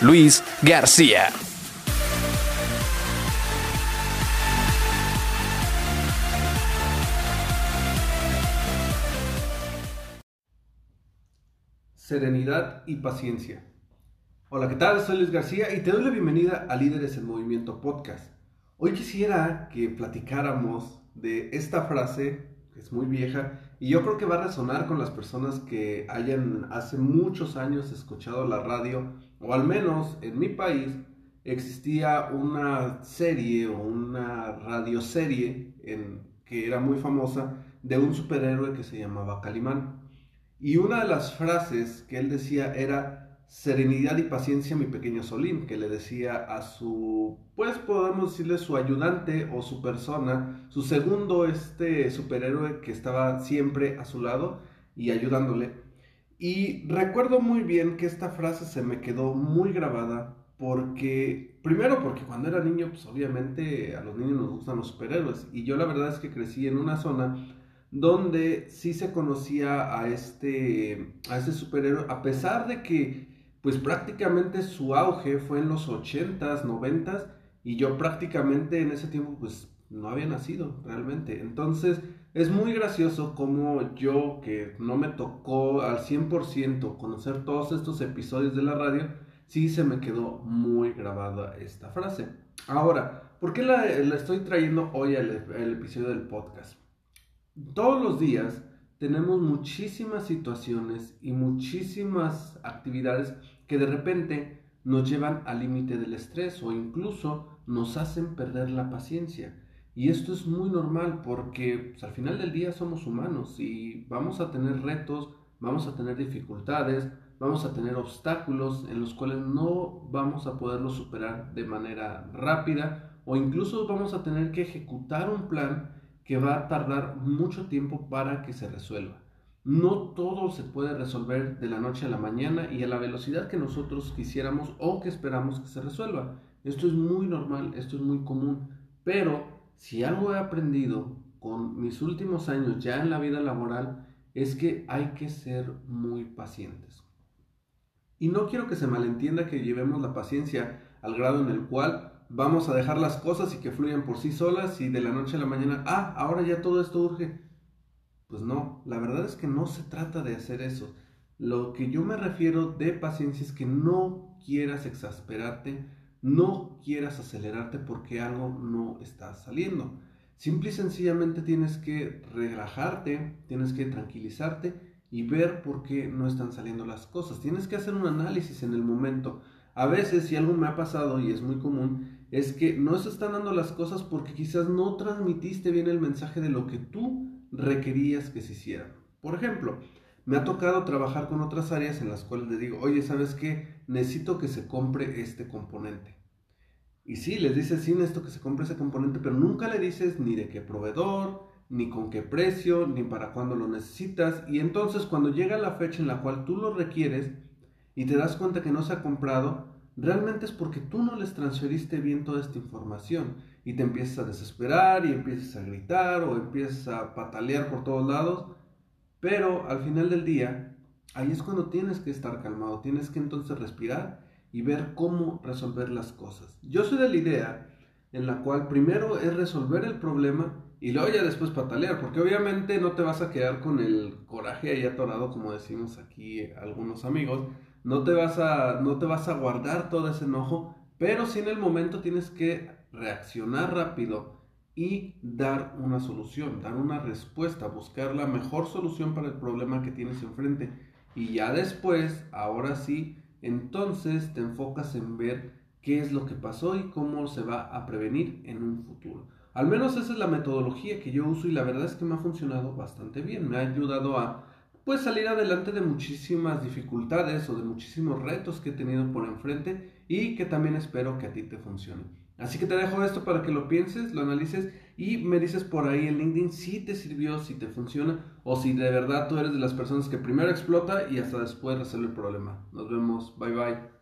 Luis García. Serenidad y paciencia. Hola, ¿qué tal? Soy Luis García y te doy la bienvenida a Líderes en Movimiento Podcast. Hoy quisiera que platicáramos de esta frase, que es muy vieja, y yo creo que va a resonar con las personas que hayan hace muchos años escuchado la radio, o al menos en mi país existía una serie o una radioserie en, que era muy famosa de un superhéroe que se llamaba Calimán. Y una de las frases que él decía era, serenidad y paciencia mi pequeño Solín, que le decía a su, pues podemos decirle su ayudante o su persona, su segundo este superhéroe que estaba siempre a su lado y ayudándole. Y recuerdo muy bien que esta frase se me quedó muy grabada porque, primero porque cuando era niño, pues obviamente a los niños nos gustan los superhéroes y yo la verdad es que crecí en una zona donde sí se conocía a este, a este superhéroe, a pesar de que pues prácticamente su auge fue en los 80s, 90s, y yo prácticamente en ese tiempo pues no había nacido realmente. Entonces es muy gracioso como yo, que no me tocó al 100% conocer todos estos episodios de la radio, sí se me quedó muy grabada esta frase. Ahora, ¿por qué la, estoy trayendo hoy al episodio del podcast? Todos los días tenemos muchísimas situaciones y muchísimas actividades que de repente nos llevan al límite del estrés o incluso nos hacen perder la paciencia. Y esto es muy normal porque pues, al final del día somos humanos y vamos a tener retos, vamos a tener dificultades, vamos a tener obstáculos en los cuales no vamos a poderlos superar de manera rápida o incluso vamos a tener que ejecutar un plan que va a tardar mucho tiempo para que se resuelva. No todo se puede resolver de la noche a la mañana y a la velocidad que nosotros quisiéramos o que esperamos que se resuelva. Esto es muy normal, esto es muy común. Pero si algo he aprendido con mis últimos años ya en la vida laboral es que hay que ser muy pacientes. Y no quiero que se malentienda que llevemos la paciencia al grado en el cual vamos a dejar las cosas y que fluyan por sí solas y de la noche a la mañana, ah, ahora ya todo esto urge. Pues no, la verdad es que no se trata de hacer eso. Lo que yo me refiero de paciencia es que no quieras exasperarte, no quieras acelerarte porque algo no está saliendo. Simple y sencillamente tienes que relajarte, tienes que tranquilizarte y ver por qué no están saliendo las cosas. Tienes que hacer un análisis en el momento. A veces, si algo me ha pasado y es muy común, es que no se están dando las cosas porque quizás no transmitiste bien el mensaje de lo que tú requerías que se hicieran. Por ejemplo, me ha tocado trabajar con otras áreas en las cuales le digo, oye, ¿sabes qué? Necesito que se compre este componente. Y sí, les dices, sí, necesito que se compre ese componente, pero nunca le dices ni de qué proveedor, ni con qué precio, ni para cuándo lo necesitas. Y entonces cuando llega la fecha en la cual tú lo requieres y te das cuenta que no se ha comprado, realmente es porque tú no les transferiste bien toda esta información y te empiezas a desesperar y empiezas a gritar o empiezas a patalear por todos lados, pero al final del día, ahí es cuando tienes que estar calmado, tienes que entonces respirar y ver cómo resolver las cosas. Yo soy de la idea en la cual primero es resolver el problema y luego ya después patalear, porque obviamente no te vas a quedar con el coraje ahí atorado, como decimos aquí algunos amigos, no te vas a, no te vas a guardar todo ese enojo, pero sí en el momento tienes que reaccionar rápido y dar una solución, dar una respuesta, buscar la mejor solución para el problema que tienes enfrente. Y ya después, ahora sí, entonces te enfocas en ver qué es lo que pasó y cómo se va a prevenir en un futuro. Al menos esa es la metodología que yo uso y la verdad es que me ha funcionado bastante bien. Me ha ayudado a pues salir adelante de muchísimas dificultades o de muchísimos retos que he tenido por enfrente y que también espero que a ti te funcione. Así que te dejo esto para que lo pienses, lo analices y me dices por ahí en LinkedIn si te sirvió, si te funciona o si de verdad tú eres de las personas que primero explota y hasta después resuelve el problema. Nos vemos, bye bye.